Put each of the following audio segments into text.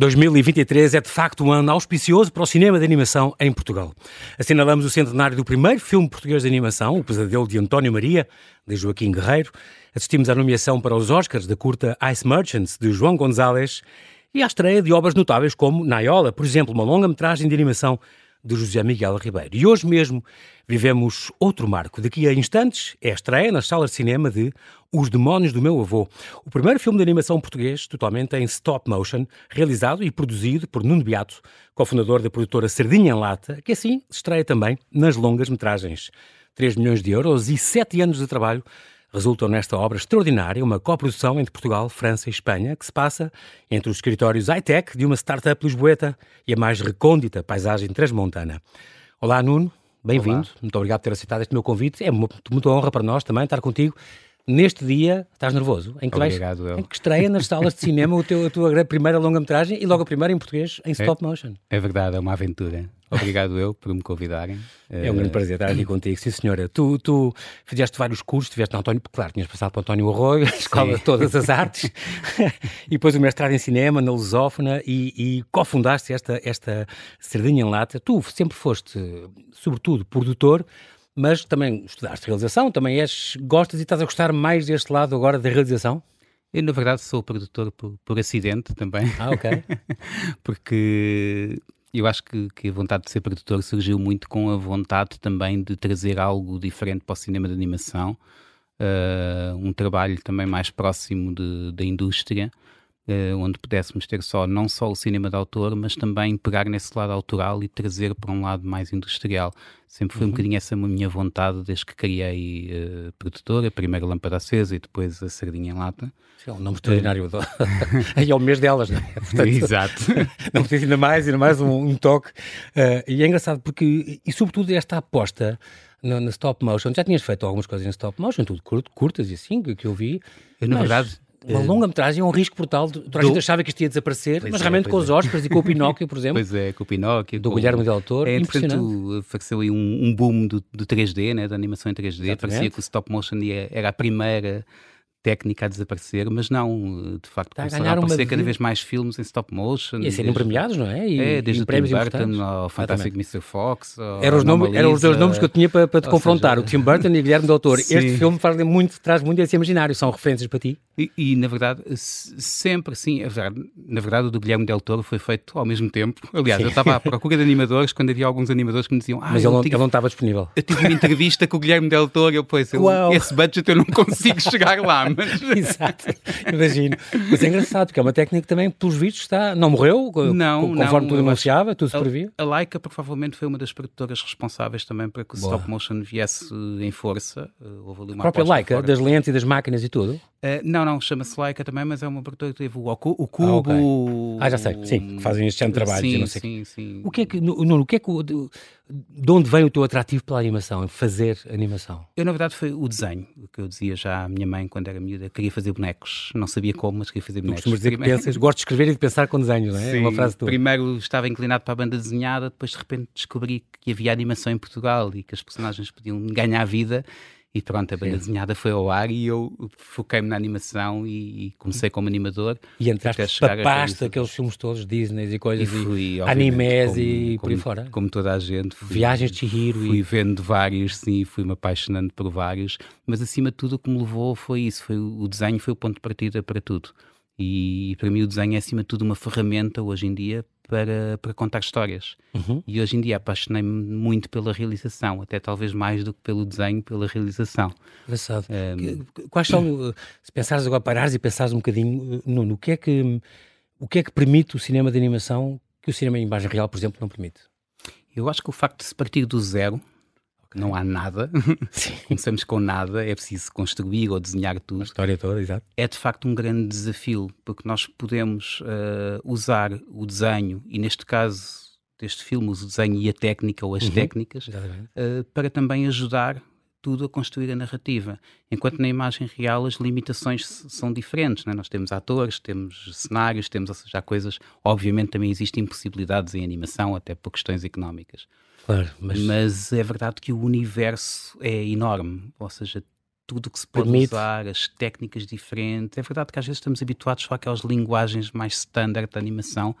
2023 é de facto um ano auspicioso para o cinema de animação em Portugal. Assinalamos o centenário do primeiro filme português de animação, O Pesadelo de António Maria, de Joaquim Guerreiro. Assistimos à nomeação para os Oscars da curta Ice Merchants, de João Gonzalez, e à estreia de obras notáveis como Naiola, por exemplo, uma longa-metragem de animação de José Miguel Ribeiro. E hoje mesmo vivemos outro marco. Daqui a instantes é a estreia nas salas de cinema de Os Demónios do Meu Avô, o primeiro filme de animação português totalmente em stop motion, realizado e produzido por Nuno Beato, cofundador da produtora Sardinha em Lata, que assim estreia também nas longas metragens. 3 milhões de euros e 7 anos de trabalho resultam nesta obra extraordinária, uma coprodução entre Portugal, França e Espanha, que se passa entre os escritórios high-tech de uma startup lisboeta e a mais recôndita paisagem transmontana. Olá, Nuno, bem-vindo. Muito obrigado por ter aceitado este meu convite. É muita honra para nós também estar contigo. Neste dia, estás nervoso? Em que, Obrigado, vais, em que estreia nas salas de cinema o teu, a tua primeira longa-metragem e logo a primeira em português, em stop motion. É, é verdade, é uma aventura. Obrigado eu por me convidarem. É um grande prazer estar aqui contigo, sim senhora. Tu, tu fizeste vários cursos, estiveste no António, claro, tinhas passado para António Arroio, a Escola sim. de Todas as Artes, e depois o mestrado em Cinema, na Lusófona, e, e cofundaste esta, esta Sardinha em Lata. Tu sempre foste, sobretudo, produtor, mas também estudaste realização, também és, gostas e estás a gostar mais deste lado agora da realização? Eu, na verdade, sou produtor por, por acidente também. Ah, ok. Porque eu acho que, que, a vontade de ser produtor surgiu muito com a vontade também de trazer algo diferente para o cinema de animação, uh, um trabalho também mais próximo de, da indústria, onde pudéssemos ter só não só o cinema de autor, mas também pegar nesse lado autoral e trazer para um lado mais industrial. Sempre foi uhum. um bocadinho essa minha vontade desde que criei uh, produtora, primeiro a Lâmpada Acesa e depois a Sardinha em Lata. É um nome extraordinário. e é o mês delas, não é? Portanto, Exato. não precisa ainda mais, ainda mais um, um toque. Uh, e é engraçado porque, e sobretudo esta aposta no, no, stop motion, já tinhas feito algumas coisas em stop motion, tudo curtas e assim, que, que eu vi. Eu, na verdade, uma longa-metragem é um risco brutal. Toda a gente achava que isto ia desaparecer, pois mas é, realmente com é. os Oscars e com o Pinóquio, por exemplo. Pois é, com o Pinóquio. Do com... Guilherme Del Toro. É, impressionante. apareceu aí um, um, boom do, do 3D, né, da animação em 3D. Exatamente. Parecia que o stop motion era a primeira técnica a desaparecer, mas não, de facto, Está começaram a, a aparecer cada vez mais filmes em stop motion. E a serem premiados, não é? E, é, desde o Tim Burton ao Fantastic Mr. Fox. Eram os, nome, eram os dois nomes que eu tinha para, para te confrontar, seja... o Tim Burton e o Guilherme Del Toro. Este filme faz muito, traz muito esse imaginário, são referências para ti? E, e, na verdade, sempre, sim, é verdade, na verdade o do Guilherme Del Toro foi feito ao mesmo tempo. Aliás, sim. eu estava à procura de animadores quando havia alguns animadores que me diziam ah, Mas ele não, tive, ele não estava disponível. Eu tive uma entrevista com o Guilherme Del Toro, eu, pois, eu, esse budget eu não consigo chegar lá, mas... Exato. imagino. Mas é engraçado, porque é uma técnica que também, pelos vistos, está, não morreu, não, conforme não, tudo anunciava, tudo se previa. A Laika provavelmente foi uma das produtoras responsáveis também para que o Boa. stop motion viesse em força. Eh, houve ali uma a própria Laika, das lentes e das máquinas e tudo? Uh, não, não, chama-se Laika também, mas é uma produtora que teve o, o Cubo. Ah, okay. ah, já sei, sim, que fazem este género de trabalho. Sim, sim, sim. O que é que, Nuno, o que é que de onde vem o teu atrativo pela animação, fazer animação? Eu, na verdade, foi o desenho, o que eu dizia já à minha mãe quando era miúda, queria fazer bonecos, não sabia como, mas queria fazer bonecos. Tu dizer que pensas, gosto de escrever e de pensar com desenhos, não é? Sim, é uma frase tua. Primeiro estava inclinado para a banda desenhada, depois de repente descobri que havia animação em Portugal e que as personagens podiam ganhar vida e pronto, a banda Sim. desenhada foi ao ar e eu foquei-me na animação e, e, comecei como animador. E entraste papaste aqueles filmes todos, Disney e coisas, e, fui, animes como, e por aí fora. Como toda a gente. Fui, Viagens de Chihiro. Fui e... vendo vários, sim, fui-me apaixonando por vários, mas acima de tudo o que me levou foi isso, foi o desenho foi o ponto de partida para tudo. E para mim o desenho é acima de tudo uma ferramenta hoje em dia para, para contar histórias. Uhum. E hoje em dia apaixonei-me muito pela realização, até talvez mais do que pelo desenho, pela realização. Engraçado. Um, Quais são, se pensares agora, parares e pensares um bocadinho, no o que é que, o que é que permite o cinema de animação que o cinema em imagem real, por exemplo, não permite? Eu acho que o facto de se partir do zero não há nada, começamos com nada, é preciso construir ou desenhar tudo. A história toda, exato. É de facto um grande desafio, porque nós podemos uh, usar o desenho, e neste caso deste filme, o desenho e a técnica ou as uhum, técnicas, uh, para também ajudar tudo a construir a narrativa. Enquanto na imagem real as limitações são diferentes. Né? Nós temos atores, temos cenários, temos, ou seja, há coisas. Obviamente também existem impossibilidades em animação, até por questões económicas. Claro, mas... mas é verdade que o universo é enorme, ou seja, tudo o que se pode Permite. usar, as técnicas diferentes. É verdade que às vezes estamos habituados só àquelas linguagens mais standard de animação,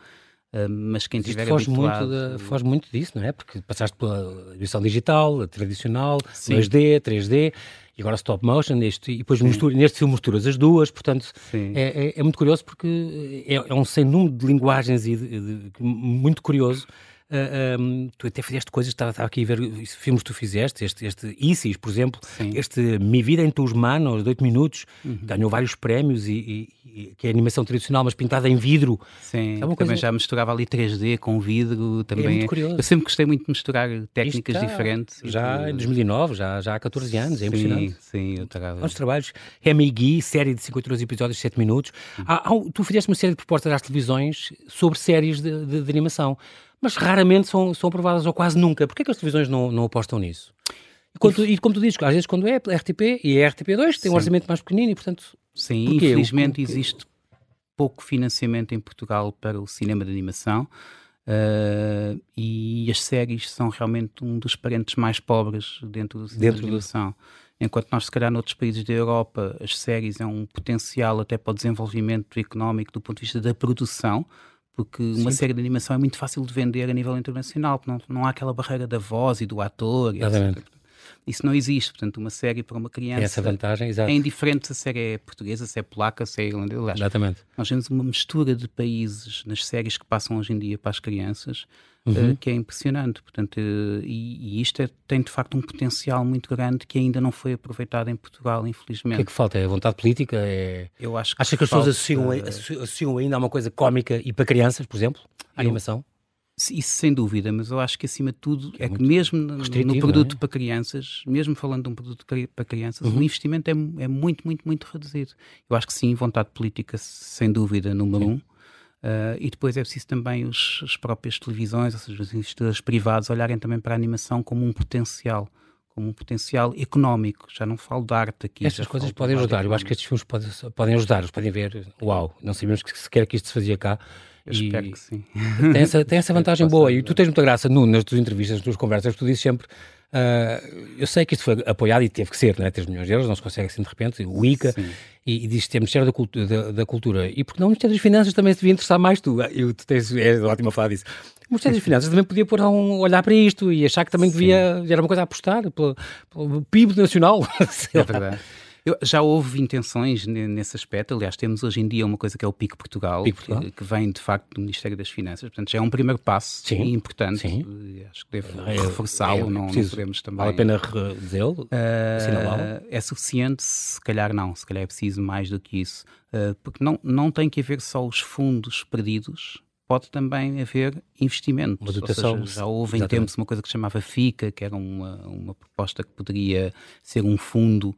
mas quem tiver foge habituado... Muito de, foge muito disso, não é? Porque passaste pela edição digital, a tradicional, Sim. 2D, 3D, e agora stop motion, neste, e depois mistura, neste filme misturas as duas, portanto é, é, é, muito curioso porque é, é um sem número de linguagens e de, de, muito curioso Uh, ah, um, tu até fizeste coisas, estava, estava, aqui a ver filmes que tu fizeste, este, este Isis, por exemplo, Sim. este Mi Vida em Tus Manos, de 8 minutos, uhum. ganhou vários prémios, e, e, e, que é animação tradicional, mas pintada em vidro. Sim, é também coisa... já misturava ali 3D com vidro, também. É muito curioso. Eu sempre gostei muito de misturar técnicas já, diferentes. Já em 2009, já, já há 14 anos, é sim, impressionante. Sim, eu estava... Os trabalhos, Remy Gui, série de 52 episódios, 7 minutos. Uhum. Há, há, tu fizeste uma série de propostas às televisões sobre séries de, de, de animação mas raramente são, são aprovadas, ou quase nunca. Porquê é que as televisões não, não apostam nisso? E, quando e como tu dizes, às vezes quando é RTP e é RTP2, tem um orçamento mais pequenino e, portanto... Sim, porquê? infelizmente o, existe pouco financiamento em Portugal para o cinema de animação uh, e as séries são realmente um dos parentes mais pobres dentro do cinema dentro de animação. Do... Enquanto nós, se calhar, noutros países da Europa, as séries é um potencial até para o desenvolvimento económico do ponto de vista da produção, porque uma série de animação é muito fácil de vender a nível internacional, porque não, não há aquela barreira da voz e do ator. Exatamente. Isso não existe, portanto, uma série para uma criança. essa vantagem, exato. É indiferente se a série é portuguesa, se é polaca, se é irlandesa. Exatamente. Nós temos uma mistura de países nas séries que passam hoje em dia para as crianças uhum. uh, que é impressionante. Portanto, uh, e, e, isto é, tem de facto um potencial muito grande que ainda não foi aproveitado em Portugal, infelizmente. O que é que falta? É vontade política? É... Eu acho que Acha que as pessoas associam, associam ainda a uma coisa cómica e para crianças, por exemplo? A animação? Isso sem dúvida, mas eu acho que acima de tudo é, é que mesmo no produto é? para crianças, mesmo falando de um produto para crianças, uhum. o investimento é, é, muito, muito, muito reduzido. Eu acho que sim, vontade política, sem dúvida, número sim. um. Uh, e depois é preciso também os, as próprias televisões, ou seja, os investidores privados, olharem também para a animação como um potencial como um potencial económico. Já não falo de arte aqui. Estas coisas podem ajudar. Eu acho que estes filmes podem, podem ajudar. Eles podem ver, uau, não sabíamos que sequer que isto se fazia cá. Eu e espero que sim. Tem essa, tem essa vantagem boa. E tu tens muita graça no, nas tuas entrevistas, nas tuas conversas, tu dizes sempre. Uh, eu sei que isto foi apoiado e teve que ser, não é? 3 milhões de euros, não se consegue assim de repente, o ICA, e, e diz que é Ministério da Cultura, da, da, Cultura. E porque não o Ministério das Finanças também se devia interessar mais tu? Eu, tu tens, é ótimo a falar disso. O Ministério das Finanças também podia pôr um olhar para isto e achar que também Sim. devia, era uma coisa a apostar pelo, pelo PIB nacional. é verdade. Eu, já houve intenções nesse aspecto. Aliás, temos hoje em dia uma coisa que é o PIC Portugal, PIC Portugal. Que, que, vem de facto do Ministério das Finanças. Portanto, já é um primeiro passo sim, importante. Sim. Acho que devo é, reforçá-lo, é, não, não, podemos também. Vale a pena dizê-lo? Uh, é suficiente? Se calhar não. Se calhar é preciso mais do que isso. Uh, porque não, não tem que haver só os fundos perdidos pode também haver investimento. Uma dotação. Seja, já houve em tempos uma coisa que se chamava FICA, que era uma, uma proposta que poderia ser um fundo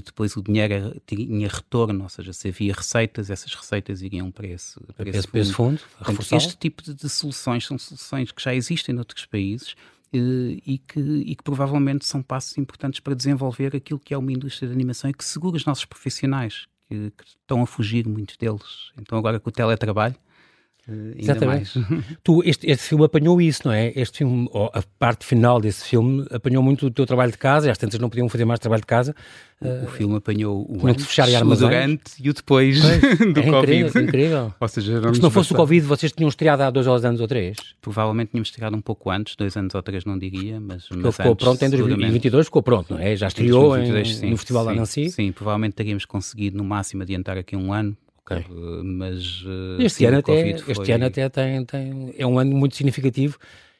que depois o dinheiro tinha retorno, ou seja, se havia receitas, essas receitas iriam para esse, para esse, esse fundo. fundo. Portanto, este tipo de, de, soluções são soluções que já existem noutros países eh, e, que, e que provavelmente são passos importantes para desenvolver aquilo que é uma indústria de animação e que segura os nossos profissionais, que, que estão a fugir muitos deles. Então agora com o teletrabalho, Uh, Exatamente. tu, este, este filme apanhou isso, não é? Este filme, a parte final desse filme, apanhou muito o teu trabalho de casa, e às tantas não podiam fazer mais trabalho de casa. O, uh, o filme apanhou o antes, fechar o durante e o depois pois, do é Covid. Incrível, incrível. ou seja, se não fosse bastante. o Covid, vocês tinham estreado há dois anos ou três? Provavelmente tínhamos estreado um pouco antes, dois anos ou três não diria, mas, mas ficou antes, pronto em 2022, ficou pronto, não é? Já estreou 2022, em, sim, no Festival sim, da Nancy? Sim, provavelmente teríamos conseguido no máximo adiantar aqui um ano, Okay. Uh, mas uh, este, sim, ano até, este ano até tem, tem, é um ano muito significativo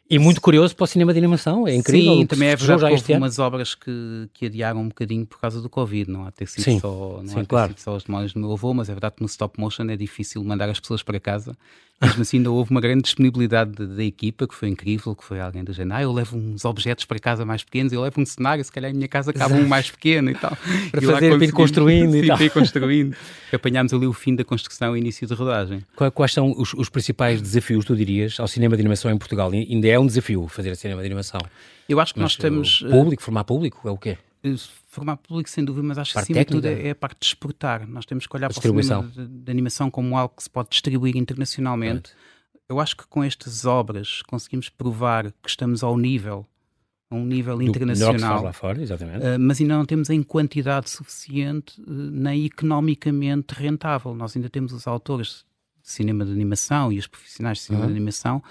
e muito curioso para o cinema de animação, é incrível. Sim, também é verdade que houve umas obras que, que adiaram um bocadinho por causa do Covid, não há ter sido sim, só, não sim, há claro. sido só as memórias do meu avô, mas é verdade que no stop motion é difícil mandar as pessoas para casa mesmo assim, ainda houve uma grande disponibilidade da equipa, que foi incrível, que foi alguém do género, ah, eu levo uns objetos para casa mais pequenos, eu levo um cenário, se calhar a minha casa cabe um mais pequeno e tal. para e fazer, para ir construindo sim, e tal. ir construindo. Apanhámos ali o fim da construção e início de rodagem. Quais são os, os, principais desafios, tu dirias, ao cinema de animação em Portugal? Ainda é um desafio fazer cinema de animação. Eu acho que Mas nós temos... Público, formar público, é o quê? Formar público sem dúvida, mas acho que acima de tudo é, é, a parte de exportar. Nós temos que olhar para o cinema de, de, animação como algo que se pode distribuir internacionalmente. Eu acho que com estas obras conseguimos provar que estamos ao nível a um nível Do internacional. lá fora, exatamente. Uh, mas ainda não temos em quantidade suficiente, uh, nem economicamente rentável. Nós ainda temos os autores de cinema de animação e os profissionais de cinema uhum. de animação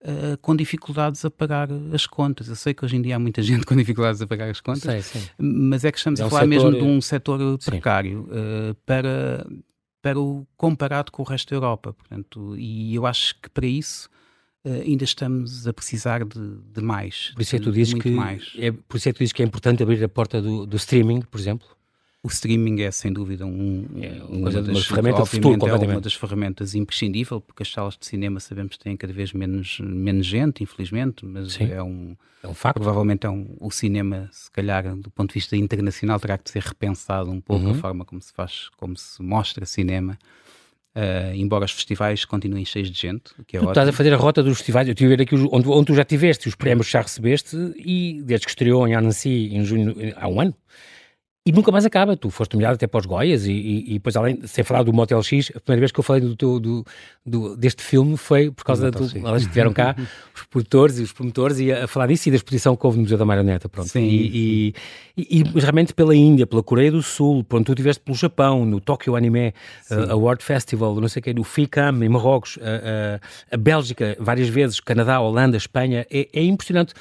Uh, com dificuldades a pagar as contas. Eu sei que hoje em dia há muita gente com dificuldades a pagar as contas, sei, sei. mas é que estamos é a falar setor... mesmo de um setor precário uh, para, para o comparado com o resto da Europa. Portanto, e eu acho que para isso uh, ainda estamos a precisar de, de mais. Por isso é que tu dizes que mais. É, por isso é que tu dizes que é importante abrir a porta do, do streaming, por exemplo? O streaming é sem dúvida um, é uma, das, uma ferramenta futuro, é uma das ferramentas imprescindível, porque as salas de cinema sabemos que têm cada vez menos, menos gente, infelizmente, mas Sim, é um, é um facto. Provavelmente é um, o cinema, se calhar, do ponto de vista internacional, terá que ser repensado um pouco uhum. a forma como se faz, como se mostra cinema. Uh, embora os festivais continuem cheios de gente, que é tu ótimo. estás a fazer a rota dos festivais, eu tive a ver aqui onde, onde tu já tiveste, os prémios já recebeste, e desde que estreou em Annecy em junho, há um ano, e nunca mais acaba. Tu foste nomeado até para os Goias e, e, e, depois, além de ser falar do Motel X, a primeira vez que eu falei do, teu, do, do deste filme foi por causa do. Elas estiveram cá, os produtores e os promotores, e a, a, falar disso e da exposição que houve no Museu da Marioneta. Pronto. Sim, e, e, e, realmente pela Índia, pela Coreia do Sul, pronto, tu estiveste pelo Japão, no Tokyo Anime uh, Award Festival, não sei o quê, no FICAM, em Marrocos, uh, uh, a Bélgica, várias vezes, Canadá, Holanda, Espanha. É, é impressionante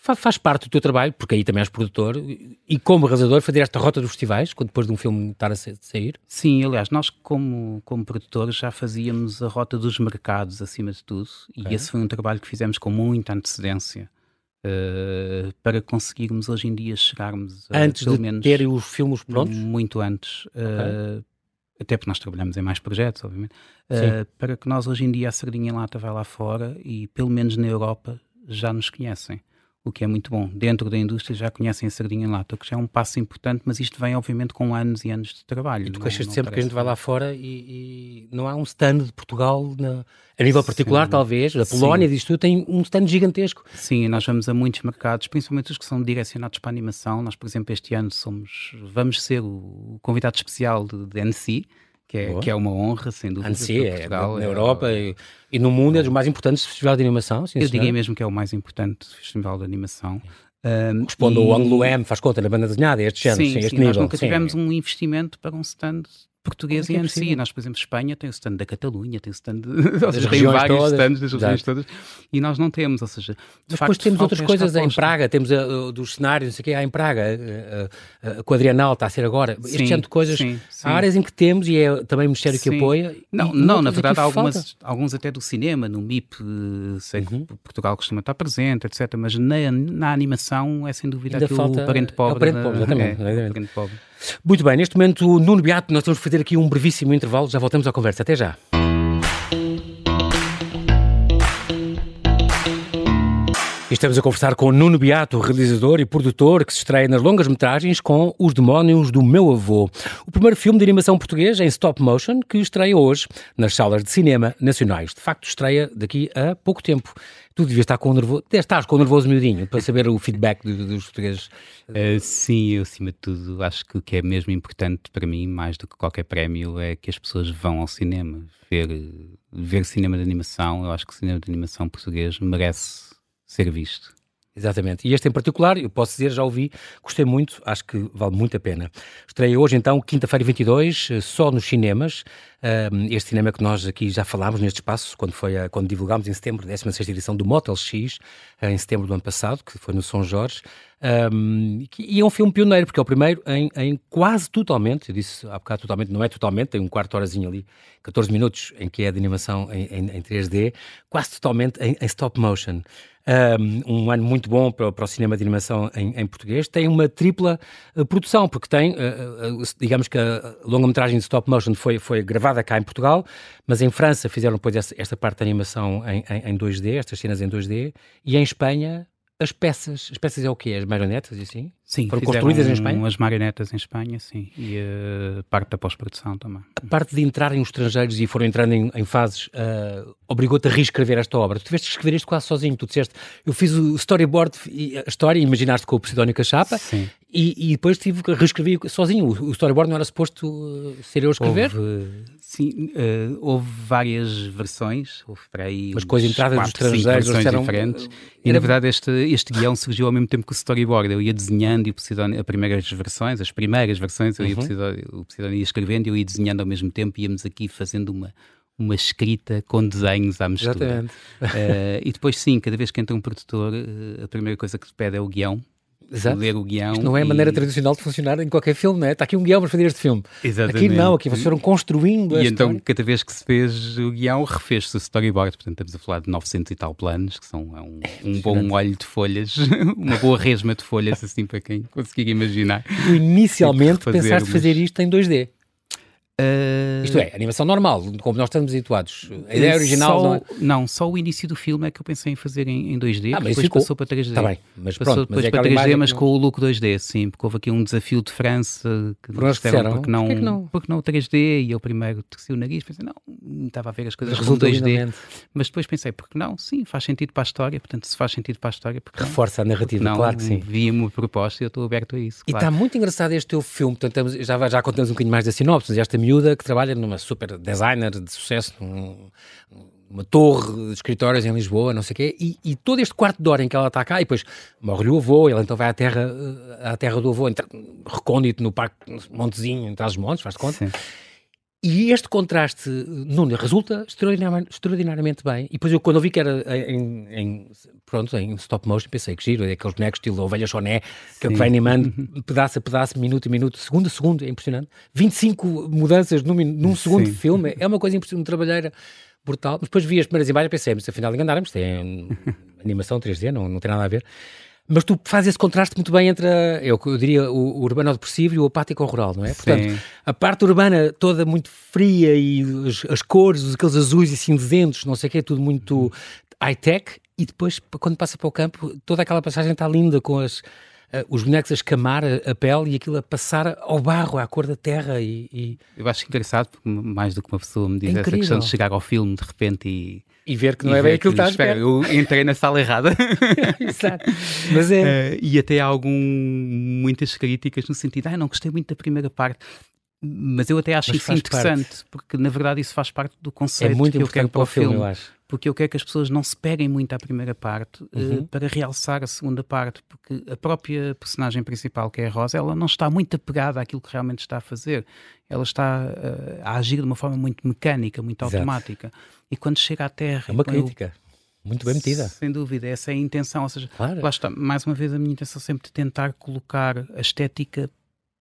faz parte do teu trabalho, porque aí também és produtor, e como realizador, fazer esta rota dos festivais, quando depois de um filme estar a sair? Sim, aliás, nós como, como produtores já fazíamos a rota dos mercados, acima de tudo, e é. esse foi um trabalho que fizemos com muita antecedência. Uh, para conseguirmos hoje em dia chegarmos a, antes pelo de menos ter os filmes prontos muito antes uh, okay. até porque nós trabalhamos em mais projetos obviamente uh, para que nós hoje em dia a sardinha lata vai lá fora e pelo menos na Europa já nos conhecem o que é muito bom. Dentro da indústria já conhecem a sardinha em lata, o que já é um passo importante, mas isto vem obviamente com anos e anos de trabalho. E tu queixas sempre que a gente vai lá fora e, e, não há um stand de Portugal na, a nível particular, Sim. talvez. A Polónia, diz tu, tem um stand gigantesco. Sim, nós vamos a muitos mercados, principalmente os que são direcionados para a animação. Nós, por exemplo, este ano somos, vamos ser o convidado especial de, de NC, que é, que é uma honra, sem dúvida. Ansi, é, Portugal, na é, Europa é, e, no mundo é dos mais importantes festivais de animação. Sim, eu senhor. diria mesmo que é o mais importante festival de animação. Um, Responde e... ao Anglo M, faz conta na banda desenhada, este género, sim, sim, este sim, nível. Nós nunca tivemos um investimento para um stand português é em si. Nós, por exemplo, Espanha tem o stand da Catalunha, tem o stand de, das seja, tem vários todas. stands das regiões todas e nós não temos, ou seja, Mas facto, depois temos outras coisas em Praga, temos uh, dos cenários, não sei o que, há em Praga, uh, uh, a Quadrienal está a ser agora, sim, este tipo de coisas, sim, sim. há áreas em que temos e é também o Ministério que apoia. Não, não na verdade há algumas, alguns até do cinema, no MIP, sei uhum. que Portugal costuma estar presente, etc, mas na, na animação é sem dúvida Ainda falta, o parente pobre. É o parente pobre, exatamente. É, é, pobre. Muito bem, neste momento, Nuno Beato, nós temos que fazer aqui um brevíssimo intervalo, já voltamos à conversa. Até já. Estamos a conversar com Nuno Beato, realizador e produtor que se estreia nas longas-metragens com Os Demónios do Meu Avô, o primeiro filme de animação português em stop motion que estreia hoje nas salas de cinema nacionais. De facto, estreia daqui a pouco tempo. Tu devias estar com um nervoso, estás com um nervoso miudinho para saber o feedback dos, dos portugueses. Uh, sim, eu acima de tudo acho que o que é mesmo importante para mim, mais do que qualquer prémio, é que as pessoas vão ao cinema ver, ver cinema de animação. Eu acho que o cinema de animação português merece ser visto. Exatamente. E este em particular, eu posso dizer, já ouvi, gostei muito, acho que vale muito a pena. Estreia hoje então, quinta-feira 22, eh, só nos cinemas. este cinema que nós aqui já falámos neste espaço, quando, foi a, quando divulgámos em setembro, a 16 edição do Motel X, eh, em setembro do ano passado, que foi no São Jorge. Um, e é um filme pioneiro, porque é o primeiro em, em, quase totalmente, eu disse há bocado totalmente, não é totalmente, tem um quarto horazinho ali, 14 minutos, em que é de animação em, em, em 3D, quase totalmente em, stop motion. Um, ano muito bom para, para, o cinema de animação em, em português. Tem uma tripla uh, produção, porque tem, uh, uh, digamos que a longa-metragem de stop motion foi, foi gravada cá em Portugal, mas em França fizeram depois esta, parte da animação em, em, em 2D, estas cenas em 2D, e em Espanha as peças, as peças é o quê? As marionetas e assim? Sim, foram construídas em Espanha? as marionetas em Espanha, sim, e a parte da pós-produção também. A parte de entrarem os estrangeiros e foram entrando em, em fases, uh, obrigou-te a reescrever esta obra. Tu tiveste que escrever isto quase sozinho, tu disseste, eu fiz o storyboard, a história, imaginaste com o Pseudónio Cachapa, sim. E, e, depois tive que reescrever sozinho. O, storyboard não era suposto uh, ser eu a escrever? Houve, sim, uh, houve várias versões, houve para aí. Mas com as entradas dos estrangeiros versões eram, diferentes. E na verdade este, este guião surgiu ao mesmo tempo que o storyboard. Eu ia desenhando e o Posidónio, as primeiras versões, as primeiras versões, eu ia, uhum. o Posidónio ia escrevendo e eu ia desenhando ao mesmo tempo íamos aqui fazendo uma, uma escrita com desenhos à mistura. Exatamente. Uh, e depois, sim, cada vez que entra um produtor, uh, a primeira coisa que te pede é o guião. Exato. ler o guião. Isto não é a maneira tradicional de funcionar em qualquer filme, não é? Está aqui um guião para fazer este filme. Exatamente. Aqui não, aqui vocês foram construindo E então, cada vez que se fez o guião, refez-se o storyboard. Portanto, estamos a falar de 900 e tal planos, que são é um, um bom olho de folhas, uma boa resma de folhas, assim, para quem conseguir imaginar. Inicialmente pensaste fazer isto em 2D. Uh... Isto é, animação normal, como nós estamos habituados. A ideia original só, não é... Não, só o início do filme é que eu pensei em fazer em, em 2D, ah, mas depois ficou... passou para 3D. Está bem, mas passou pronto. depois mas é para 3D, mas com o look 2D, sim, porque houve aqui um desafio de França que Por disseram, porque não, porque não? Porque não 3D, e eu primeiro torci o nariz, pensei, não, estava a ver as coisas com 2D. Mas depois pensei, porque não? Sim, faz sentido para a história, portanto, se faz sentido para a história, porque Reforça não? a narrativa, não, claro que sim. Via-me a proposta e eu estou aberto a isso. E está muito engraçado este teu filme, portanto, já, já contamos um bocadinho mais da sinopse, esta miúda que trabalha numa super design designer de sucesso num, numa torre de escritórios em Lisboa, não sei o quê, e, e, todo este quarto de hora em que ela está cá, e depois morre o avô, ela então vai à terra, à terra do avô, recôndito no parque, Montezinho, entre os montes, faz conta. Sim. E este contraste, Nuno, resulta extraordinariamente, extraordinariamente bem. E depois eu, quando eu vi que era em, em, pronto, em stop motion, pensei que giro, é aqueles bonecos estilo Ovelha Choné, que, é que vai animando pedaço a pedaço, minuto a minuto, segundo a segundo, é impressionante. 25 mudanças num, num segundo de filme, é uma coisa impressionante, trabalheira brutal. Depois vi as primeiras imagens e pensei, mas afinal enganaram-me, tem animação 3D, não, não tem nada a ver. Mas tu fazes esse contraste muito bem entre, a, eu, eu diria, o, o urbano depressivo e o apático rural, não é? Sim. Portanto, a parte urbana toda muito fria e as, as cores, aqueles azuis e cinzentos, não sei o quê, tudo muito high-tech, e depois, quando passa para o campo, toda aquela passagem está linda com as, uh, os bonecos a escamar a, a, pele e aquilo a passar ao barro, à cor da terra. E, e... Eu acho engraçado, porque mais do que uma pessoa me diz é essa questão de chegar ao filme de repente e e ver que não é bem aquilo que está a Eu entrei na sala errada. Exato. Mas é... Uh, e até há algum, muitas críticas no sentido, ah, não gostei muito da primeira parte. Mas eu até acho Mas isso interessante, parte. porque na verdade isso faz parte do conceito é muito que eu quero para o filme, filme, eu acho. Porque eu quero que as pessoas não se peguem muito à primeira parte eh, uhum. uh, para realçar a segunda parte, porque a própria personagem principal, que é a Rosa, ela não está muito apegada àquilo que realmente está a fazer. Ela está uh, a agir de uma forma muito mecânica, muito Exato. automática. E quando chega à Terra. É uma crítica. Eu, muito bem metida. Sem dúvida, essa é a intenção. Ou seja, claro. lá está, mais uma vez, a minha intenção sempre de tentar colocar a estética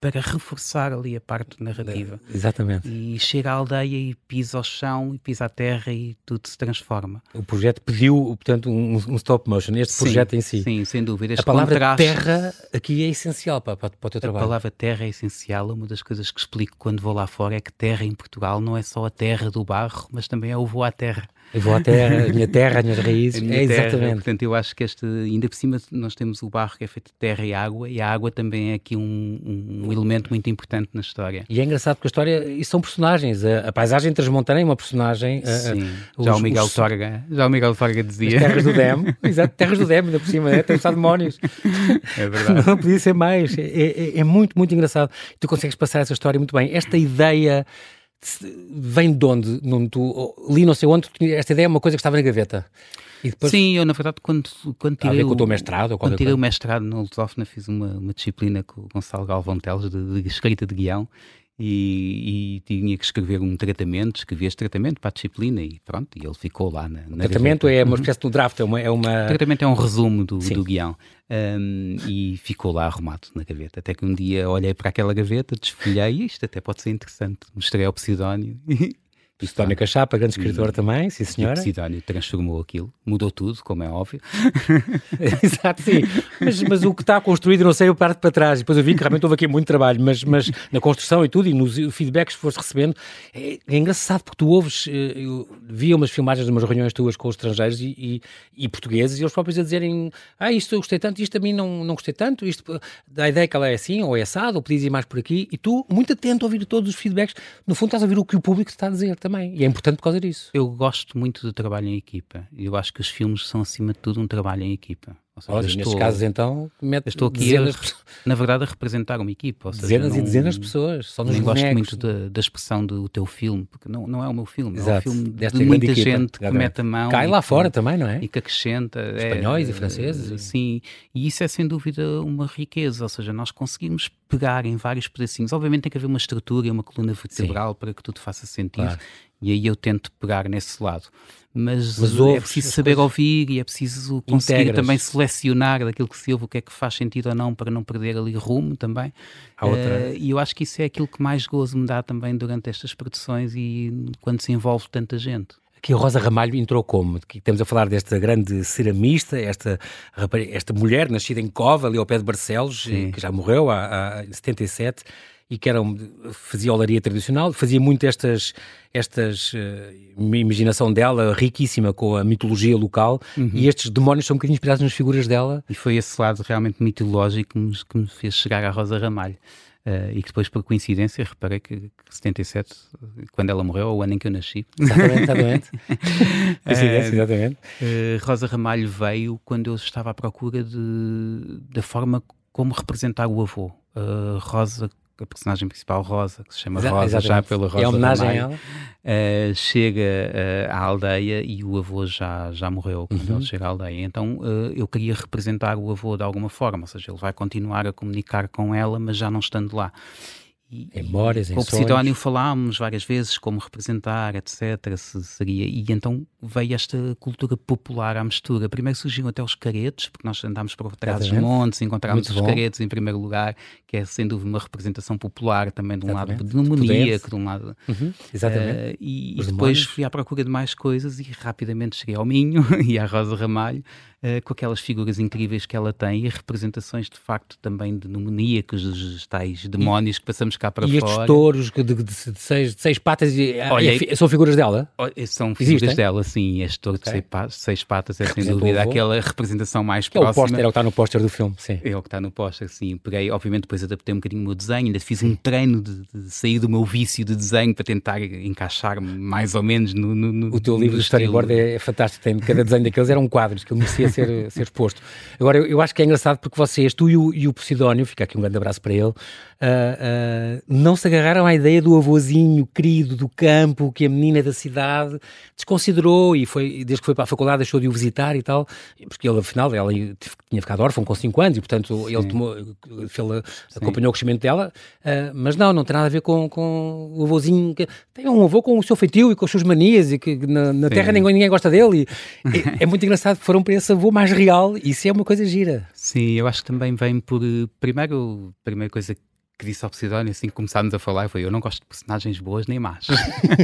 para reforçar ali a parte narrativa. Exatamente. E chega à aldeia e pisa ao chão, e pisa a terra e tudo se transforma. O projeto pediu, portanto, um, um stop motion, este sim, projeto em si. Sim, sem dúvida. Este a palavra contraste, terra aqui é essencial para, para, para o teu trabalho. A palavra terra é essencial. Uma das coisas que explico quando vou lá fora é que terra em Portugal não é só a terra do barro, mas também é o voo à terra. Eu vou à terra, a minha terra, as minhas raízes. Minha é terra, exatamente. Portanto, eu acho que este, ainda por cima, nós temos o barro que é feito de terra e água, e a água também é aqui um, um elemento muito importante na história. E é engraçado porque a história, e são personagens. A, a paisagem transmontana é uma personagem. Sim, a, a, já, os, o Miguel os, Torga, já o Miguel Torga dizia. As terras do Demo, exato, terras do Demo, ainda por cima, é, tem os demónios. É verdade. Não podia ser mais. É, é, é muito, muito engraçado. Tu consegues passar essa história muito bem. Esta ideia vem de onde? Não, tu, li não sei onde, esta ideia é uma coisa que estava na gaveta. Depois... Sim, eu na verdade quando, quando tirei, o, o mestrado, quando tirei o mestrado na Lusófona fiz uma, uma disciplina com o Gonçalo Galvão Teles de, de escrita de guião e, e, tinha que escrever um tratamento, escrevi este tratamento para a disciplina e pronto, e ele ficou lá na, na tratamento é uma espécie de draft, é uma... É uma... O tratamento é um resumo do, do guião. Um, e ficou lá arrumado na gaveta, até que um dia olhei para aquela gaveta, desfolhei isto até pode ser interessante, mostrei ao Psidónio Sidónio Cachapa, grande escritor também, sim senhora. E Sidónio transformou aquilo, mudou tudo, como é óbvio. Exato, sim. Mas, mas, o que está construído, não sei, eu parto para trás. Depois eu vi que realmente houve aqui muito trabalho, mas, mas na construção e tudo, e nos feedbacks que foste recebendo, é, é engraçado porque tu ouves, eh, eu via umas filmagens de umas reuniões tuas com os estrangeiros e, e, e, portugueses, e eles próprios a dizerem, ah, isto eu gostei tanto, isto a mim não, não gostei tanto, isto da ideia que ela é assim, ou é assado, ou podias ir mais por aqui, e tu, muito atento a ouvir todos os feedbacks, no fundo estás a ouvir o que o público está a dizer também. E é importante por causa disso. Eu gosto muito do trabalho em equipa. Eu acho que os filmes são, acima de tudo, um trabalho em equipa. Seja, Olha, nestes casos, então, estou aqui, a, na verdade, a representar uma equipa. Seja, dezenas não, e dezenas de pessoas. Só nos nem gosto muito da, da, expressão do teu filme, porque não, não é o meu filme. Exato. É um filme Desta de muita equipa. gente que mete a mão. Cai lá fora também, não é? E que acrescenta. Espanhóis é, e franceses. Eh, sim, e isso é sem dúvida uma riqueza. Ou seja, nós conseguimos pegar em vários pedacinhos. Obviamente tem que haver uma estrutura e uma coluna vertebral Sim. para que tudo faça sentido. Claro. E aí eu tento pegar nesse lado mas, mas é preciso saber coisas... ouvir e é preciso conseguir Integras. também selecionar daquilo que se ouve o que é que faz sentido ou não para não perder ali rumo também. Uh, e eu acho que isso é aquilo que mais gozo me dá também durante estas produções e quando se envolve tanta gente. Aqui a Rosa Ramalho entrou como? Estamos a falar desta grande ceramista, esta, esta mulher nascida em Cova, ali ao pé de Barcelos, Sim. que já morreu há, há 77 e que era, fazia olaria tradicional, fazia muito estas, estas uh, imaginação dela riquíssima com a mitologia local uhum. e estes demónios são um bocadinho inspirados nas figuras dela. E foi esse lado realmente mitológico que me, que me fez chegar à Rosa Ramalho. Uh, e que depois, por coincidência, reparei que, que 77, quando ela morreu, é o ano em que eu nasci. Exatamente, exatamente. coincidência, exatamente. Uh, Rosa Ramalho veio quando eu estava à procura de, da forma como representar o avô. Uh, Rosa a personagem principal, Rosa, que se chama Rosa, Exatamente. já pela Rosa. É homenagem a ela? Uh, chega uh, à aldeia e o avô já, já morreu quando uhum. ele chega à aldeia. Então uh, eu queria representar o avô de alguma forma, ou seja, ele vai continuar a comunicar com ela, mas já não estando lá. E, em memórias, em com o Sidónio falámos várias vezes como representar, etc. Se seria, e então veio esta cultura popular à mistura. Primeiro surgiram até os caretos, porque nós andámos por trás dos montes, encontramos os caretos em primeiro lugar, que é sem dúvida uma representação popular também de um Exatamente. lado demoníaco, de um lado. Uhum. Exatamente. Uh, e, e depois fui à procura de mais coisas e rapidamente cheguei ao Minho e à Rosa Ramalho uh, com aquelas figuras incríveis que ela tem e representações de facto também de demoníacos, dos tais demónios e, que passamos cá para e fora. E estes touros de, de, de, seis, de, seis, patas e, ah, Olha, é, são figuras dela? São figuras Existem? dela, sim. Este touro okay. de seis patas é sem dúvida aquela representação mais que próxima. É o póster, é o que está no póster do filme, sim. É o que está no póster, sim. Peguei, obviamente depois adaptei um bocadinho o meu desenho, ainda fiz um treino de, de sair do meu vício de desenho para tentar encaixar mais ou menos no, no, no O teu livro de storyboard é, é fantástico, tem, cada desenho daqueles eram quadros que ele merecia ser, ser exposto. Agora, eu, eu, acho que é engraçado porque vocês, tu e o, e o Posidónio, fica aqui um grande abraço para ele, uh, uh, não se agarraram à ideia do avôzinho querido do campo, que a menina da cidade desconsiderou e foi, desde que foi para a faculdade, deixou de o visitar e tal, porque ele, afinal, ela tinha ficado órfão com 5 anos e, portanto, Sim. ele tomou, ele acompanhou o crescimento dela, uh, mas não, não tem nada a ver com, com o avôzinho. Que, tem um avô com o seu feitio e com as suas manias e que na, na terra ninguém, ninguém gosta dele. E, e, é muito engraçado que foram para esse avô mais real isso é uma coisa gira. Sim, eu acho que também vem por. Primeiro, a primeira coisa que disse ao Posidónio, assim que começámos a falar, foi: Eu não gosto de personagens boas nem más.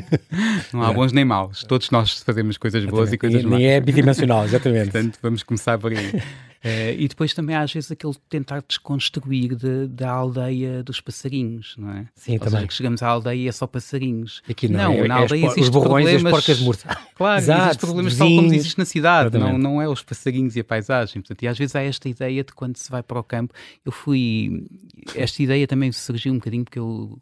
não há bons nem maus. Todos nós fazemos coisas boas e coisas más. Nem é bidimensional, exatamente. Portanto, vamos começar por aí. Uh, e depois também às vezes aquele tentar desconstruir de, da aldeia dos passarinhos, não é? Sim, Ou também. Seja, que chegamos à aldeia e é só passarinhos. Aqui não, não é, na aldeia é existem problemas... Os porcas mortas. Claro, Exato, existem problemas vizinhos, tal como existe na cidade, não, não é os passarinhos e a paisagem. Portanto, e às vezes há esta ideia de quando se vai para o campo, eu fui... Esta ideia também surgiu um bocadinho porque eu,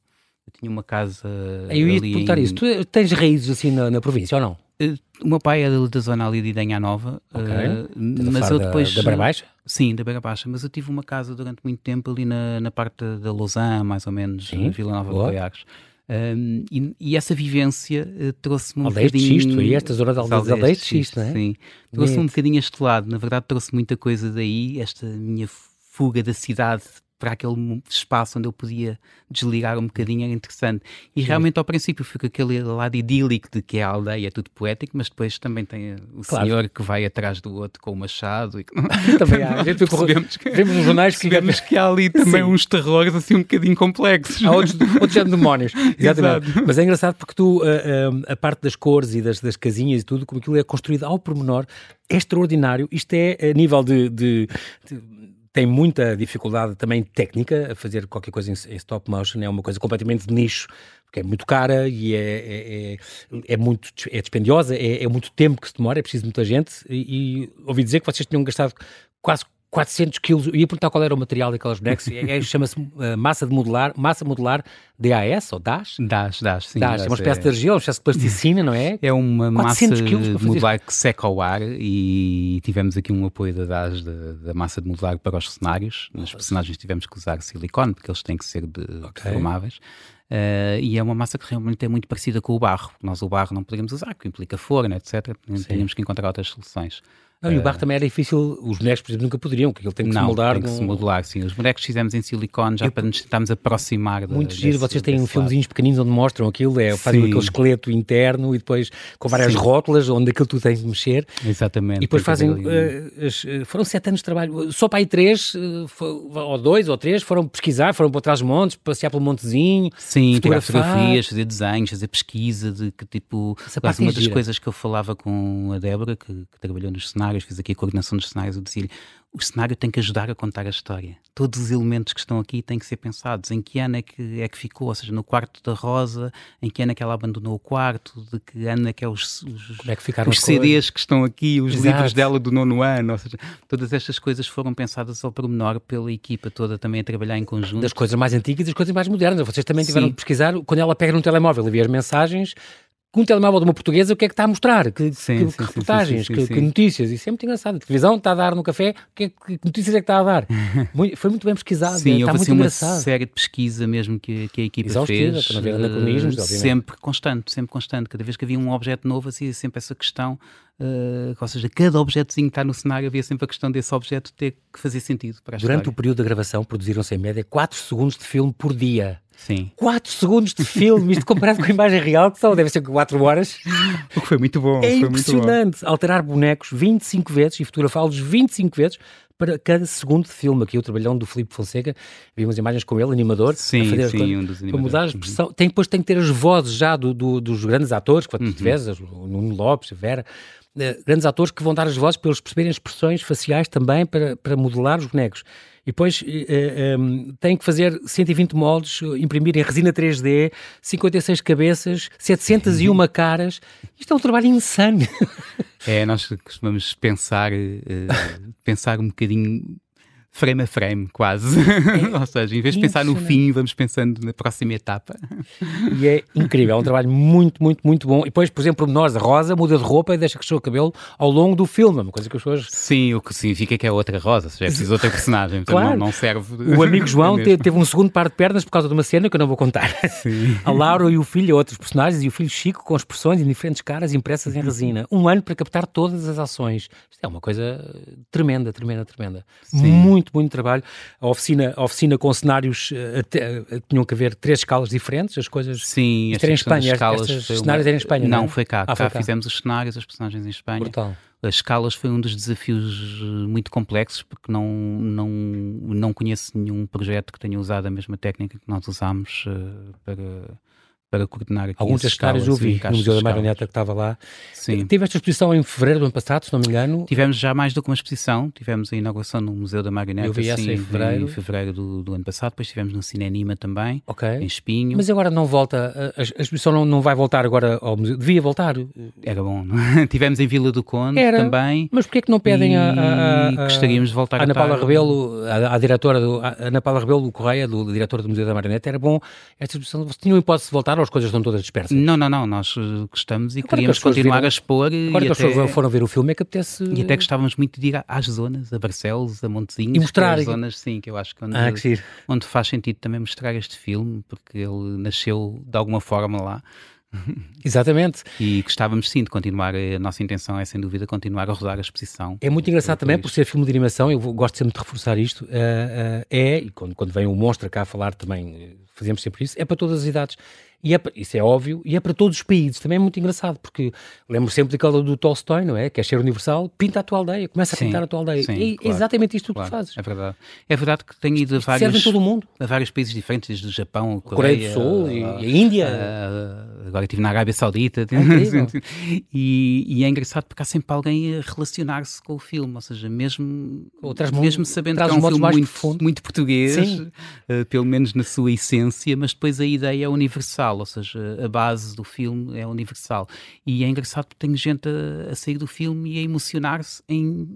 eu tinha uma casa Eu ia te perguntar em... isso, tu tens raízes assim na, na província ou não? Uh, o meu pai é da zona ali de Idenha Nova, okay. uh, mas eu depois... Da, da Beira Baixa? Sim, da Beira Baixa, mas eu tive uma casa durante muito tempo ali na, na parte da Lausanne, mais ou menos, Sim, Vila Nova Boa. de Goiás. Um, e, e, essa vivência uh, trouxe-me um aldeias bocadinho... de xisto, e esta zona de aldeias, aldeias de xisto, não é? Sim, trouxe-me um bocadinho este lado, na verdade trouxe muita coisa daí, esta minha fuga da cidade para aquele espaço onde eu podia desligar um bocadinho era interessante. E Sim. realmente ao princípio fica aquele lado idílico de que é a aldeia, é tudo poético, mas depois também tem o claro. senhor que vai atrás do outro com o machado. E... também há. A gente percebemos que, vemos nos jornais que, vemos que há ali também Sim. uns terrores assim um bocadinho complexos. Há outros, outros demónios. Exatamente. Exato. Mas é engraçado porque tu, a, uh, uh, a parte das cores e das, das casinhas e tudo, como aquilo é construído ao pormenor, é extraordinário. Isto é a nível de, de, de tem muita dificuldade também técnica a fazer qualquer coisa em, em, stop motion, é uma coisa completamente de nicho, porque é muito cara e é, é, é, é muito é dispendiosa, é, é, muito tempo que se demora, é preciso muita gente. E, e ouvi dizer que vocês tinham gastado quase 400 quilos. Eu ia perguntar qual era o material daquelas bonecos. É, é, Chama-se uh, massa de modelar, massa modular DAS ou DAS? DAS, DAS, sim. DAS, é uma espécie é... de argila, uma espécie de plasticina, não é? É uma massa de modular que seca ao ar e tivemos aqui um apoio da DAS, da, da massa de modular para os cenários. Nos personagens tivemos que usar silicone, porque eles têm que ser de, okay. deformáveis. Uh, e é uma massa que realmente é muito parecida com o barro. Nós o barro não podemos usar, porque implica forno, etc. Temos que encontrar outras soluções. Não, e o barro também era difícil, os bonecos, por exemplo, nunca poderiam, porque ele tem que não, se moldar. Tem que se modular, sim. Os bonecos fizemos em silicone já eu... para nos tentarmos aproximar. Muito desse, giro, vocês têm filmezinhos pequeninos onde mostram aquilo, é, fazem aquele esqueleto interno e depois com várias sim. rótulas onde aquilo tu tens de mexer. Exatamente. E depois fazem, uh, foram sete anos de trabalho, só para aí três, uh, ou dois ou três, foram pesquisar, foram para trás montes, passear pelo montezinho. Sim, tirar fotografias, fazer desenhos, fazer pesquisa de que tipo. uma é das coisas que eu falava com a Débora, que, que trabalhou nos cenários, fez aqui a coordenação dos cenários, eu dizia-lhe: o cenário tem que ajudar a contar a história. Todos os elementos que estão aqui têm que ser pensados. Em que ano é que, é que ficou? Ou seja, no quarto da Rosa, em que ano é que ela abandonou o quarto, de que ano é que é os, os, é que ficaram os CDs que estão aqui, os Exato. livros dela do nono ano. Ou seja, todas estas coisas foram pensadas ao pormenor pela equipa toda também a trabalhar em conjunto. Das coisas mais antigas e das coisas mais modernas. Vocês também tiveram Sim. que pesquisar, quando ela pega no telemóvel e vê as mensagens, com um telemóvel de uma portuguesa, o que é que está a mostrar? Que, sim, que, sim, que reportagens, sim, que, que, notícias? Isso é muito engraçado. A televisão está a dar no café, que, que notícias é que está a dar? Muito, foi muito bem pesquisado. Sim, está muito assim, engraçado. uma série de pesquisa mesmo que, que a equipa Exaustiva, fez. Para não uh, sempre constante, sempre constante. Cada vez que havia um objeto novo, assim, sempre essa questão. Uh, ou seja, cada objetozinho que está no cenário havia sempre a questão desse objeto ter que fazer sentido para a Durante história. o período da gravação, produziram-se em média 4 segundos de filme por dia. Sim. 4 segundos de filme, isto comparado com a imagem real, que só deve ser 4 horas. O que foi muito bom. É impressionante. Alterar bonecos 25 vezes e fotografá-los 25 vezes para cada segundo de filme. Aqui o trabalhão do Filipe Fonseca, vimos imagens com ele, animador. Sim, sim, coisas, um dos Para mudar a expressão. Tem, depois tem que ter as vozes já do, do, dos grandes atores, que tu uhum. tiveres, o Nuno Lopes, a Vera, grandes atores que vão dar as vozes para eles perceberem expressões faciais também para, para modelar os bonecos. E depois eh, um, eh, tem que fazer 120 moldes, imprimir em resina 3D, 56 cabeças, 701 caras. Isto é um trabalho insano. É, nós costumamos pensar, uh, pensar um bocadinho frame a frame, quase. É Ou seja, em vez de pensar no fim, vamos pensando na próxima etapa. E é incrível, é um trabalho muito, muito, muito bom. E depois, por exemplo, nós, a Rosa muda de roupa e deixa crescer o cabelo ao longo do filme, uma coisa que as pessoas... Sim, o que significa que é outra Rosa, seja, é preciso outra personagem, claro. não, não, serve... O amigo João é teve um segundo par de pernas por causa de uma cena que eu não vou contar. Sim. A Laura e o filho, outros personagens, e o filho Chico com expressões em diferentes caras impressas em resina. Um ano para captar todas as ações. Isto é uma coisa tremenda, tremenda, tremenda. Sim. Muito muito, muito trabalho. A oficina, a oficina com cenários, uh, até, uh, tinham que haver três escalas diferentes, as coisas. Sim, isto era em Espanha, escalas estes cenários eram em Espanha. Não, não, foi cá. Ah, cá, cá fizemos os cenários, as personagens em Espanha. Brutal as escalas foi um dos desafios eh, muito complexos porque não, não, não conheço nenhum projeto que tenha usado a mesma técnica que nós usámos uh, para, para coordenar aqui Alguns das caras eu vi no Museu da Marioneta que estava lá. Sim. Tive esta exposição em fevereiro do ano passado, se não me engano. Tivemos já mais do que uma exposição, tivemos a inauguração no Museu da Marioneta eu vi essa em fevereiro, em fevereiro do, do, ano passado, depois tivemos no Cinenima também, okay. em Espinho. Mas agora não volta, a, a exposição não, não vai voltar agora ao museu, devia voltar. Era bom, não? tivemos em Vila do Conde Era, também. Mas porquê é que não pedem a, a, a, Gostaríamos de voltar a Ana Paula Rebelo, a, a diretora, do, a Ana Paula Rebelo Correia, do, diretora do Museu da Marioneta, era bom esta exposição, tinham hipótese de voltar ou as coisas estão todas dispersas? Não, não, não. Nós eh, gostamos e agora queríamos que continuar viram, a expor. Agora e que até, as pessoas foram ver o filme é que apetece. E até gostávamos muito de ir às zonas, a Barcelos, a Montezinhos. E mostrar. As zonas, sim, que eu acho que onde, ah, que onde faz sentido também mostrar este filme, porque ele nasceu de alguma forma lá. Exatamente. E gostávamos sim de continuar, a nossa intenção é sem dúvida continuar a rodar a exposição. É muito engraçado também, por ser filme de animação, eu gosto sempre de reforçar isto, uh, uh, é, e quando, quando vem o monstro cá a falar também, fazemos sempre isso, é para todas as idades. E é, isso é óbvio, e é para todos os países. Também é muito engraçado, porque lembro sempre daquela do Tolstói, não é? Quer ser universal, pinta a tua aldeia, começa a sim, pintar a tua aldeia. Sim, é claro, exatamente isto claro, que tu fazes. É verdade. É verdade que tenho ido a vários, todo mundo. a vários países diferentes, desde o Japão, a Coreia, Coreia do Sul, e a Índia. A, agora estive na Arábia Saudita. É e, e, é engraçado porque há sempre alguém a relacionar-se com o filme, ou seja, mesmo, mesmo sabendo que é um filme muito, muito português, uh, pelo menos na sua essência, mas depois a ideia é universal, ou seja, a base do filme é universal. E é engraçado porque tenho gente a, a sair do filme e a emocionar-se em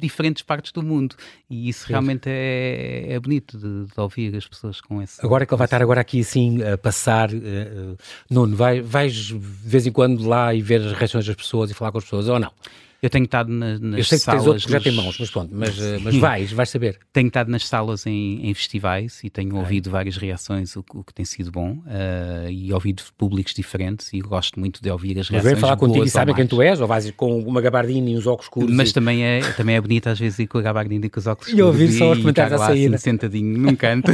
diferentes partes do mundo. E isso realmente é, é bonito de, de, ouvir as pessoas com esse. Agora que ele vai estar agora aqui assim a passar, uh, Nuno, vai, vais de vez em quando lá e ver as reações das pessoas e falar com as pessoas ou não? Eu tenho estado na, nas Eu sei que salas tens outro projeto dos... em mãos, mas pronto, mas, eh, mas vais, vais saber. Tenho estado nas salas em, em festivais e tenho ouvido várias reações, o, o, que tem sido bom, uh, e ouvido públicos diferentes e gosto muito de ouvir as reações. Mas vem falar contigo e sabem quem tu és, ou vais com uma gabardina e uns óculos escuros? Mas e... também, é, também é bonito às vezes ir com a gabardina e com os óculos escuros. E ouvir só os comentários à saída. Assim, sentadinho num canto.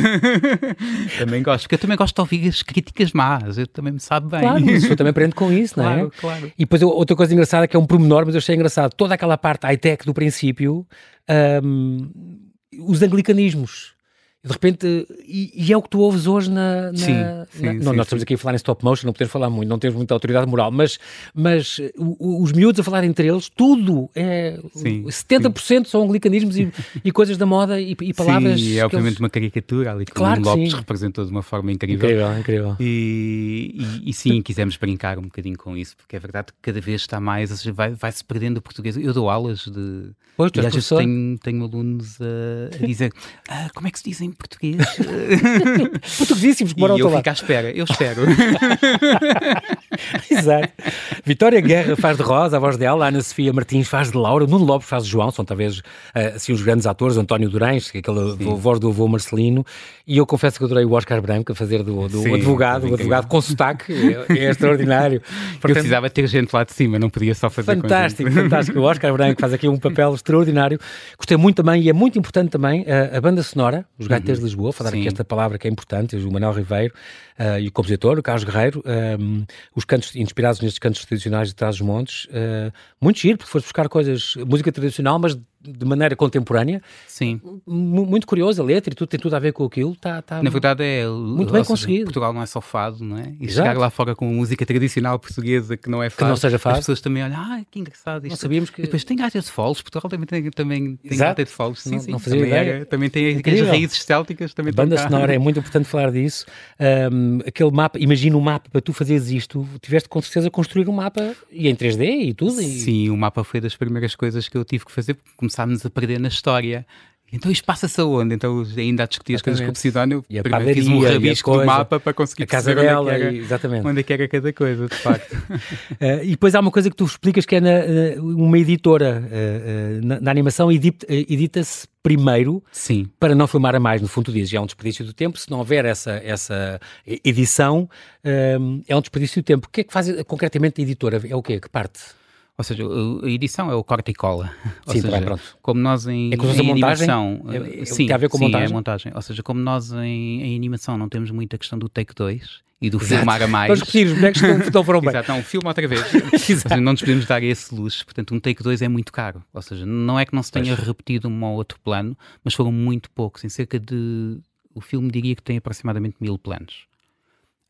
também gosto, porque eu também gosto de ouvir as críticas más, eu também me sabe bem. Claro, eu também aprendo com isso, claro, não é? Claro, E depois outra coisa engraçada que é um pormenor, mas eu achei engraçado, toda aquela parte parte high-tech do princípio, um, os anglicanismos. De repente, e, e, é o que tu ouves hoje na. na, sim, na sim, não, sim, nós estamos aqui a falar em stop motion, não podemos falar muito, não temos muita autoridade moral, mas, mas os miúdos a falar entre eles, tudo é. Sim, 70% são anglicanismos e, e, coisas da moda e, e palavras. Sim, é obviamente eles... uma caricatura ali que claro o Lopes representou de uma forma incrível. Incrível, incrível. E, e, sim, quisemos brincar um bocadinho com isso, porque é verdade que cada vez está mais, seja, vai, perdendo o português. Eu dou aulas de. Pois, e às vezes tenho, tenho alunos a, a dizer ah, como é que se diz em português? Portuguesíssimos que moram e eu fico à espera, eu espero. Exato. Vitória Guerra faz de Rosa, a voz dela, Ana Sofia Martins faz de Laura, Nuno Lopes faz de João, são talvez eh, assim os grandes atores, António Durães, é aquele Sim. voz do avô Marcelino, e eu confesso que adorei o Oscar Branco a fazer do, do Sim, advogado, o advogado com sotaque, é, é extraordinário. Portanto, eu precisava ter gente lá de cima, não podia só fazer Fantástico, fantástico. O Oscar Branco faz aqui um papel extraordinário. Gostei muito também, e é muito importante também, a, a banda sonora, os Uhum. de Lisboa, falar aqui esta palavra que é importante, o Manuel Ribeiro uh, e o compositor, o Carlos Guerreiro, um, os cantos inspirados nestes cantos tradicionais de Trás-os-Montes, uh, muito giro, porque foste buscar coisas, música tradicional, mas de maneira contemporânea. Sim. muito curioso a letra e tudo tem tudo a ver com aquilo. Tá, tá Na verdade é muito bem conseguido. Portugal não é só fado, não é? E Exato. chegar lá fora com música tradicional portuguesa que não é fado. Que não seja fado. As pessoas também olham, ah, que engraçado isto. Não sabíamos que... E depois tem gaita de foles, Portugal também tem, também tem gaita de foles. Sim, não, sim. Não fazia também, ideia. É, também tem Incrível. as raízes célticas. Também Banda sonora, é muito importante falar disso. Um, aquele mapa, imagina um mapa para tu fazeres isto, tiveste com certeza construir um mapa e em 3D e tudo. E... Sim, o mapa foi das primeiras coisas que eu tive que fazer, porque começámos a perder na história. Então isto passa-se aonde? Então ainda a discutir as coisas com o Posidónio. E a padaria, fiz um rabisco do mapa para conseguir a casa dela, onde, é era, exatamente. onde é que era cada coisa, de facto. uh, e depois há uma coisa que tu explicas que é na, uh, uma editora uh, na, na, animação edita-se primeiro Sim. para não filmar a mais. No fundo, tu dizes, é um desperdício do tempo. Se não houver essa, essa edição, é um desperdício do tempo. O que é que faz concretamente a editora? É o quê? Que parte? Ou seja, a edição é o corte e cola. Ou sim, seja, pronto. como nós em, é em montagem, animação. É, é, sim, tem a ver com sim, montagem? é a montagem. Ou seja, como nós em, em animação não temos muita questão do take 2 e do Exato. filmar a mais. Vamos repetir, os bonecos não, não foram bem. Exato, não, filma outra vez. seja, não nos podemos dar esse luxo. Portanto, um take 2 é muito caro. Ou seja, não é que não se tenha pois. repetido um ou outro plano, mas foram muito poucos. Em cerca de. O filme diria que tem aproximadamente mil planos.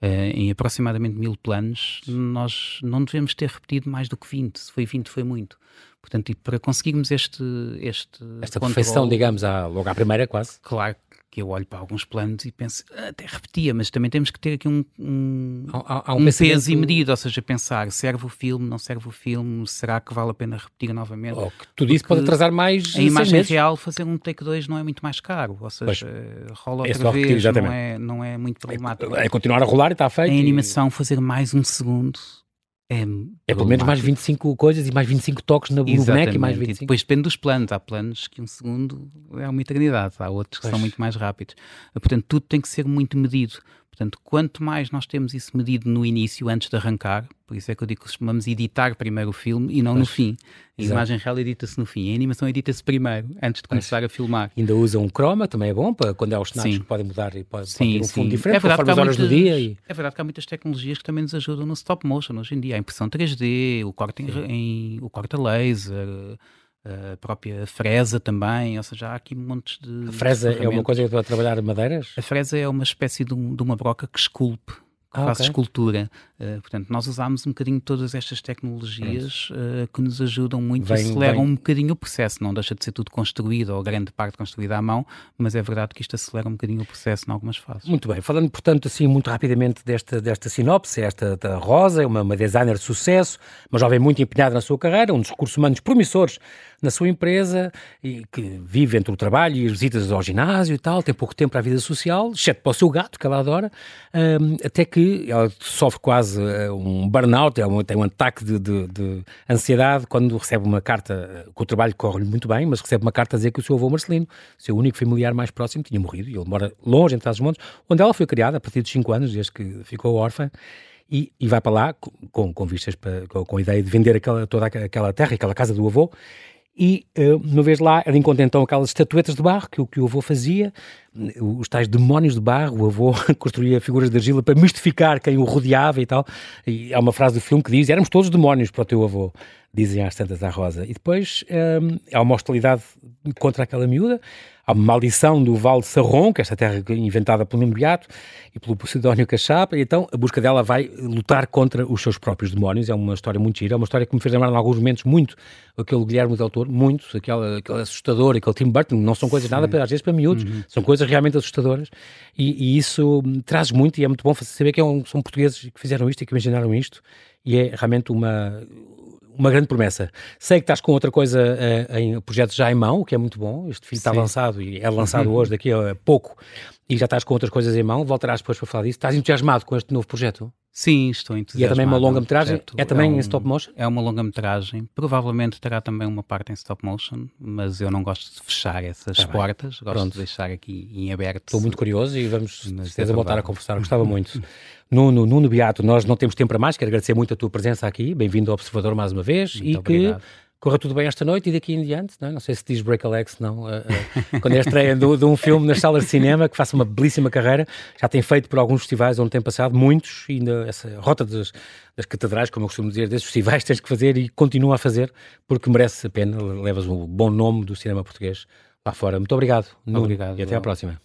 Uh, em aproximadamente mil planos, nós não devemos ter repetido mais do que 20. Se foi 20, foi muito. Portanto, e para conseguirmos este. este Esta perfeição, digamos, à, logo à primeira, quase. Claro eu olho para alguns planos e penso, até repetia, mas também temos que ter aqui um, um, há, há um, um peso e medida, ou seja, pensar, serve o filme, não serve o filme, será que vale a pena repetir novamente? Oh, que tudo isso pode atrasar mais A imagem meses. real, fazer um take 2 não é muito mais caro, ou seja, pois, rola outra é vez, repetir, não, é, não é muito problemático. É, é, continuar a rolar e está feito. Em animação, fazer mais um segundo é, é pelo menos mais 25 coisas e mais 25 toques no, no boneco e mais 25. E depois depende dos planos. Há planos que um segundo é uma eternidade, há outros que pois. são muito mais rápidos. Portanto, tudo tem que ser muito medido, Portanto, quanto mais nós temos isso medido no início, antes de arrancar, por isso é que eu digo que costumamos editar primeiro o filme e não pois. no fim. A Exato. imagem real edita-se no fim, a animação edita-se primeiro, antes de começar pois. a filmar. Ainda usa um croma, também é bom, para quando há os cenários que podem mudar e pode, sim, pode ter um fundo diferente, é verdade, conforme as horas muitas, do dia. E... É verdade que há muitas tecnologias que também nos ajudam no stop motion hoje em dia. A impressão 3D, o corte, em, em, o corte a laser a própria fresa também, ou seja, há aqui montes de. A fresa é uma coisa para trabalhar madeiras? A fresa é uma espécie de, um, de uma broca que esculpe que ah, faz okay. escultura. Uh, portanto, nós usámos um bocadinho todas estas tecnologias uh, que nos ajudam muito vem, e aceleram vem. um bocadinho o processo. Não deixa de ser tudo construído, ou grande parte construída à mão, mas é verdade que isto acelera um bocadinho o processo em algumas fases. Muito bem. Falando, portanto, assim, muito rapidamente desta, desta sinopse, esta da Rosa, uma, uma designer de sucesso, uma jovem muito empenhada na sua carreira, um dos recursos humanos promissores na sua empresa e que vive entre o trabalho e as visitas ao ginásio e tal, tem pouco tempo para a vida social, exceto para o seu gato, que ela adora, um, até que ela sofre quase uh, um burnout, é tem um ataque de, de, de, ansiedade quando recebe uma carta, uh, que o trabalho corre-lhe muito bem, mas recebe uma carta a dizer que o seu avô Marcelino, seu único familiar mais próximo, tinha morrido e ele mora longe, entre os montes, onde ela foi criada a partir dos 5 anos, desde que ficou órfã. E, e, vai para lá com, com vistas para, com, a ideia de vender aquela, toda aquela terra, aquela casa do avô e, uh, uma vez lá, ela encontra então aquelas estatuetas de barro que, que o avô fazia, os tais demónios de barro. O avô construía figuras de argila para mistificar quem o rodeava e tal. E há uma frase do filme que diz: Éramos todos demónios para o teu avô, dizem às tantas à Rosa. E depois um, eh, há uma hostilidade contra aquela miúda a maldição do Val de Sarron, que é esta terra inventada pelo imediato e pelo Posidónio Cachapa, e então a busca dela vai lutar contra os seus próprios demónios. É uma história muito gira, é uma história que me fez lembrar em alguns momentos muito aquele Guilherme Del Toro, muito, aquele, aquele assustador, aquele Tim Burton, não são coisas Sim. nada, às vezes para miúdos, uhum. são coisas realmente assustadoras, e, e, isso traz muito, e é muito bom saber que é um, são portugueses que fizeram isto e que imaginaram isto, e é realmente uma uma grande promessa. Sei que estás com outra coisa uh, em projetos já em mão, o que é muito bom. Este filme está lançado e é lançado hoje, daqui a pouco, e já estás com outras coisas em mão. Voltarás depois para falar disso. Estás entusiasmado com este novo projeto? Sim, estou entusiasmado. E é também uma longa-metragem? É também é um, em stop motion? É uma longa-metragem. Provavelmente terá também uma parte em stop motion, mas eu não gosto de fechar essas tá portas. Gosto Pronto. de deixar aqui em aberto. Estou muito curioso e vamos certeza voltar a conversar. Gostava muito. Nuno, Nuno Beato, nós não temos tempo para mais. Quero agradecer muito a tua presença aqui. Bem-vindo ao Observador mais uma vez. Muito e obrigado. que corra tudo bem esta noite e daqui em diante, não, é? não sei se diz Break Alex, não, uh, uh, quando é a estreia de, de, um filme nas salas de cinema, que faça uma belíssima carreira, já tem feito por alguns festivais onde tem passado, muitos, e ainda essa rota das, das catedrais, como eu costumo dizer, desses festivais tens que fazer e continua a fazer, porque merece a pena, levas um bom nome do cinema português lá fora. Muito obrigado, Nuno, obrigado, e até à próxima.